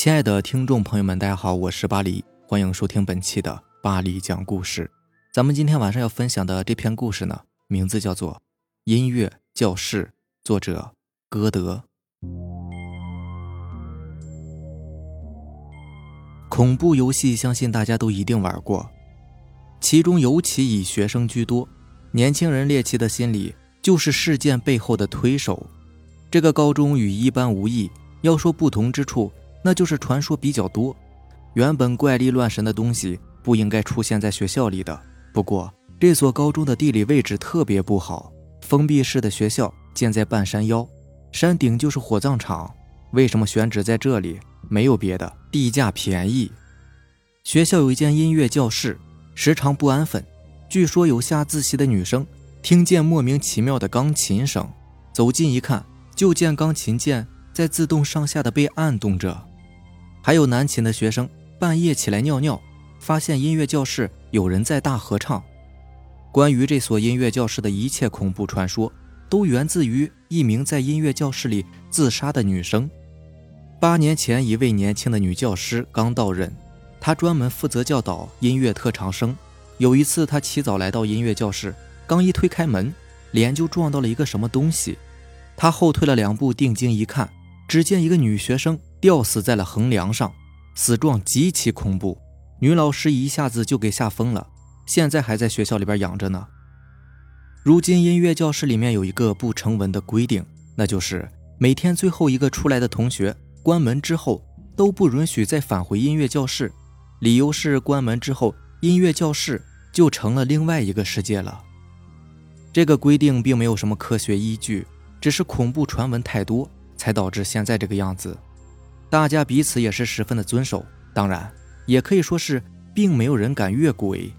亲爱的听众朋友们，大家好，我是巴黎，欢迎收听本期的巴黎讲故事。咱们今天晚上要分享的这篇故事呢，名字叫做《音乐教室》，作者歌德。恐怖游戏，相信大家都一定玩过，其中尤其以学生居多。年轻人猎奇的心理，就是事件背后的推手。这个高中与一般无异，要说不同之处。那就是传说比较多，原本怪力乱神的东西不应该出现在学校里的。不过这所高中的地理位置特别不好，封闭式的学校建在半山腰，山顶就是火葬场。为什么选址在这里？没有别的，地价便宜。学校有一间音乐教室，时常不安分。据说有下自习的女生听见莫名其妙的钢琴声，走近一看，就见钢琴键在自动上下的被按动着。还有南琴的学生半夜起来尿尿，发现音乐教室有人在大合唱。关于这所音乐教室的一切恐怖传说，都源自于一名在音乐教室里自杀的女生。八年前，一位年轻的女教师刚到任，她专门负责教导音乐特长生。有一次，她起早来到音乐教室，刚一推开门，脸就撞到了一个什么东西。她后退了两步，定睛一看，只见一个女学生。吊死在了横梁上，死状极其恐怖，女老师一下子就给吓疯了，现在还在学校里边养着呢。如今音乐教室里面有一个不成文的规定，那就是每天最后一个出来的同学关门之后都不允许再返回音乐教室，理由是关门之后音乐教室就成了另外一个世界了。这个规定并没有什么科学依据，只是恐怖传闻太多才导致现在这个样子。大家彼此也是十分的遵守，当然也可以说是并没有人敢越轨。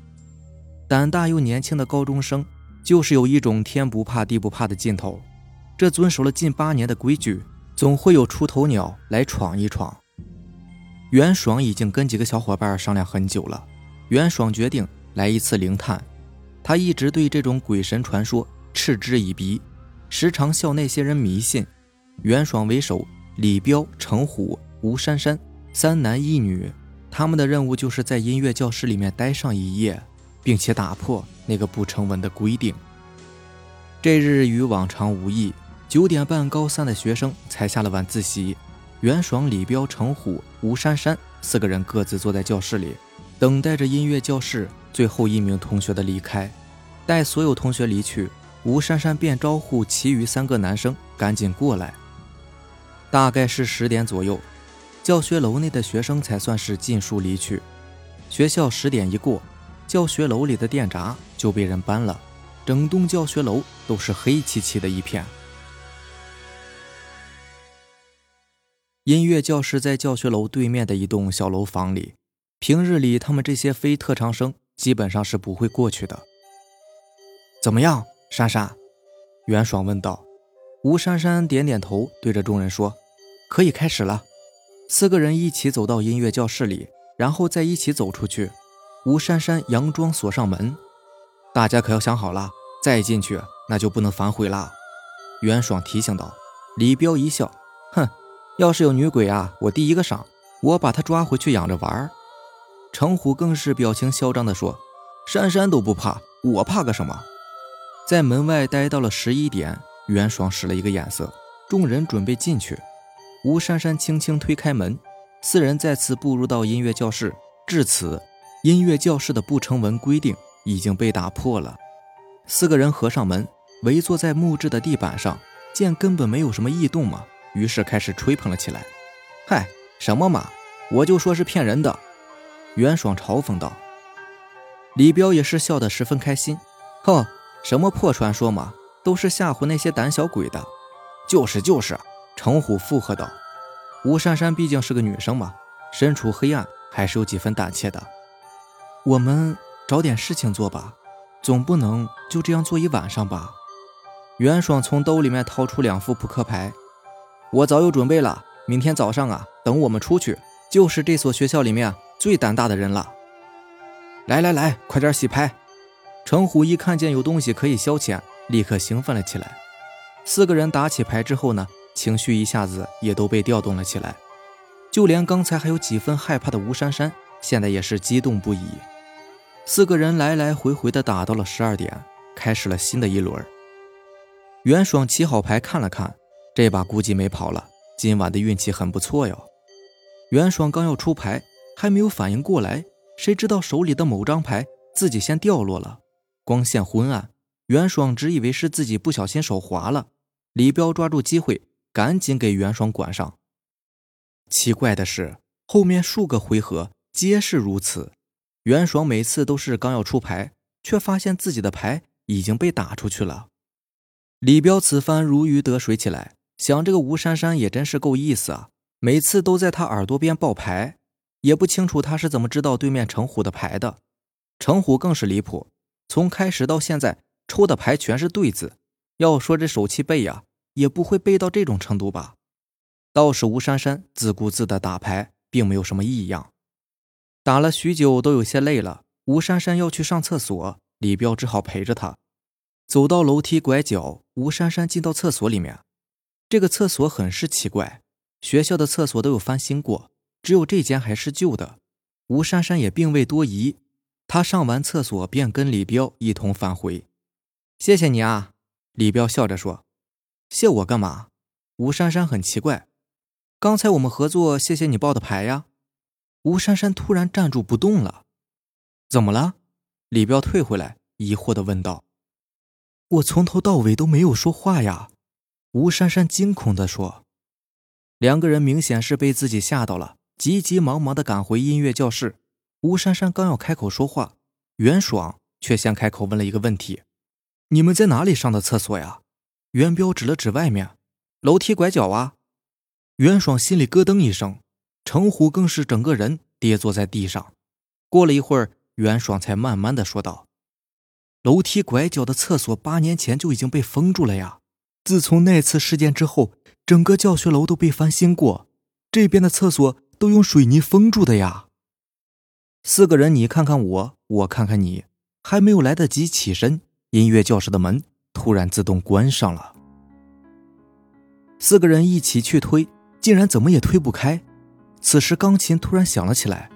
胆大又年轻的高中生，就是有一种天不怕地不怕的劲头。这遵守了近八年的规矩，总会有出头鸟来闯一闯。袁爽已经跟几个小伙伴商量很久了，袁爽决定来一次灵探。他一直对这种鬼神传说嗤之以鼻，时常笑那些人迷信。袁爽为首。李彪、程虎、吴珊珊三男一女，他们的任务就是在音乐教室里面待上一夜，并且打破那个不成文的规定。这日与往常无异，九点半，高三的学生才下了晚自习。袁爽、李彪、程虎、吴珊珊四个人各自坐在教室里，等待着音乐教室最后一名同学的离开。待所有同学离去，吴珊珊便招呼其余三个男生赶紧过来。大概是十点左右，教学楼内的学生才算是尽数离去。学校十点一过，教学楼里的电闸就被人搬了，整栋教学楼都是黑漆漆的一片。音乐教室在教学楼对面的一栋小楼房里，平日里他们这些非特长生基本上是不会过去的。怎么样，珊珊？袁爽问道。吴珊珊点点头，对着众人说：“可以开始了。”四个人一起走到音乐教室里，然后再一起走出去。吴珊珊佯装锁上门：“大家可要想好了，再进去那就不能反悔了。”袁爽提醒道。李彪一笑：“哼，要是有女鬼啊，我第一个上，我把她抓回去养着玩。”程虎更是表情嚣张地说：“珊珊都不怕，我怕个什么？”在门外待到了十一点。袁爽使了一个眼色，众人准备进去。吴珊珊轻轻推开门，四人再次步入到音乐教室。至此，音乐教室的不成文规定已经被打破了。四个人合上门，围坐在木质的地板上，见根本没有什么异动嘛，于是开始吹捧了起来。嗨，什么嘛，我就说是骗人的。袁爽嘲讽道。李彪也是笑得十分开心。哼，什么破传说嘛！都是吓唬那些胆小鬼的，就是就是。程虎附和道：“吴珊珊毕竟是个女生嘛，身处黑暗还是有几分胆怯的。我们找点事情做吧，总不能就这样坐一晚上吧？”袁爽从兜里面掏出两副扑克牌：“我早有准备了，明天早上啊，等我们出去，就是这所学校里面最胆大的人了。来来来，快点洗牌！”程虎一看见有东西可以消遣。立刻兴奋了起来。四个人打起牌之后呢，情绪一下子也都被调动了起来。就连刚才还有几分害怕的吴珊珊，现在也是激动不已。四个人来来回回的打到了十二点，开始了新的一轮。袁爽起好牌看了看，这把估计没跑了，今晚的运气很不错哟。袁爽刚要出牌，还没有反应过来，谁知道手里的某张牌自己先掉落了，光线昏暗，袁爽只以为是自己不小心手滑了。李彪抓住机会，赶紧给袁爽管上。奇怪的是，后面数个回合皆是如此。袁爽每次都是刚要出牌，却发现自己的牌已经被打出去了。李彪此番如鱼得水起来，想这个吴珊珊也真是够意思啊！每次都在他耳朵边报牌，也不清楚他是怎么知道对面程虎的牌的。程虎更是离谱，从开始到现在抽的牌全是对子。要说这手气背呀，也不会背到这种程度吧？倒是吴珊珊自顾自的打牌，并没有什么异样。打了许久，都有些累了。吴珊珊要去上厕所，李彪只好陪着她。走到楼梯拐角，吴珊珊进到厕所里面。这个厕所很是奇怪，学校的厕所都有翻新过，只有这间还是旧的。吴珊珊也并未多疑，她上完厕所便跟李彪一同返回。谢谢你啊，李彪笑着说。谢我干嘛？吴珊珊很奇怪。刚才我们合作，谢谢你报的牌呀。吴珊珊突然站住不动了，怎么了？李彪退回来，疑惑的问道。我从头到尾都没有说话呀。吴珊珊惊恐的说。两个人明显是被自己吓到了，急急忙忙的赶回音乐教室。吴珊珊刚要开口说话，袁爽却先开口问了一个问题：“你们在哪里上的厕所呀？”袁彪指了指外面，楼梯拐角啊。袁爽心里咯噔一声。程虎更是整个人跌坐在地上。过了一会儿，袁爽才慢慢的说道：“楼梯拐角的厕所八年前就已经被封住了呀。自从那次事件之后，整个教学楼都被翻新过，这边的厕所都用水泥封住的呀。”四个人你看看我，我看看你，还没有来得及起身，音乐教室的门突然自动关上了。四个人一起去推，竟然怎么也推不开。此时，钢琴突然响了起来，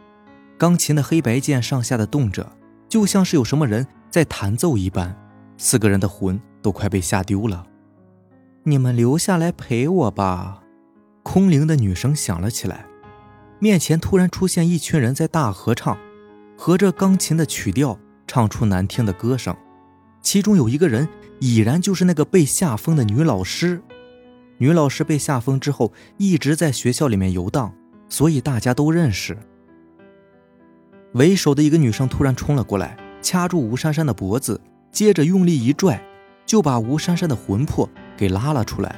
钢琴的黑白键上下的动着，就像是有什么人在弹奏一般。四个人的魂都快被吓丢了。你们留下来陪我吧。空灵的女声响了起来，面前突然出现一群人在大合唱，合着钢琴的曲调唱出难听的歌声。其中有一个人，已然就是那个被吓疯的女老师。女老师被吓疯之后，一直在学校里面游荡。所以大家都认识。为首的一个女生突然冲了过来，掐住吴珊珊的脖子，接着用力一拽，就把吴珊珊的魂魄给拉了出来。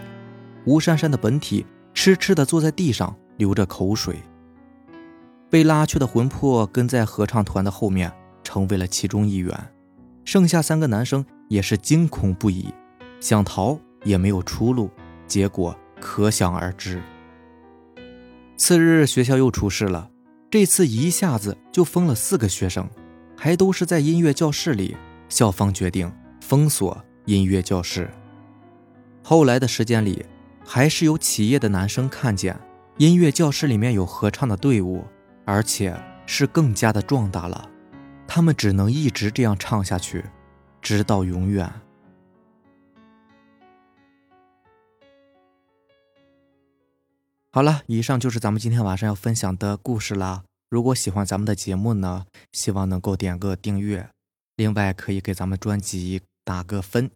吴珊珊的本体痴痴地坐在地上，流着口水。被拉去的魂魄跟在合唱团的后面，成为了其中一员。剩下三个男生也是惊恐不已，想逃也没有出路，结果可想而知。次日，学校又出事了。这次一下子就封了四个学生，还都是在音乐教室里。校方决定封锁音乐教室。后来的时间里，还是有企业的男生看见音乐教室里面有合唱的队伍，而且是更加的壮大了。他们只能一直这样唱下去，直到永远。好了，以上就是咱们今天晚上要分享的故事啦。如果喜欢咱们的节目呢，希望能够点个订阅，另外可以给咱们专辑打个分，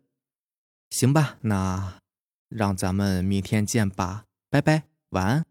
行吧？那让咱们明天见吧，拜拜，晚安。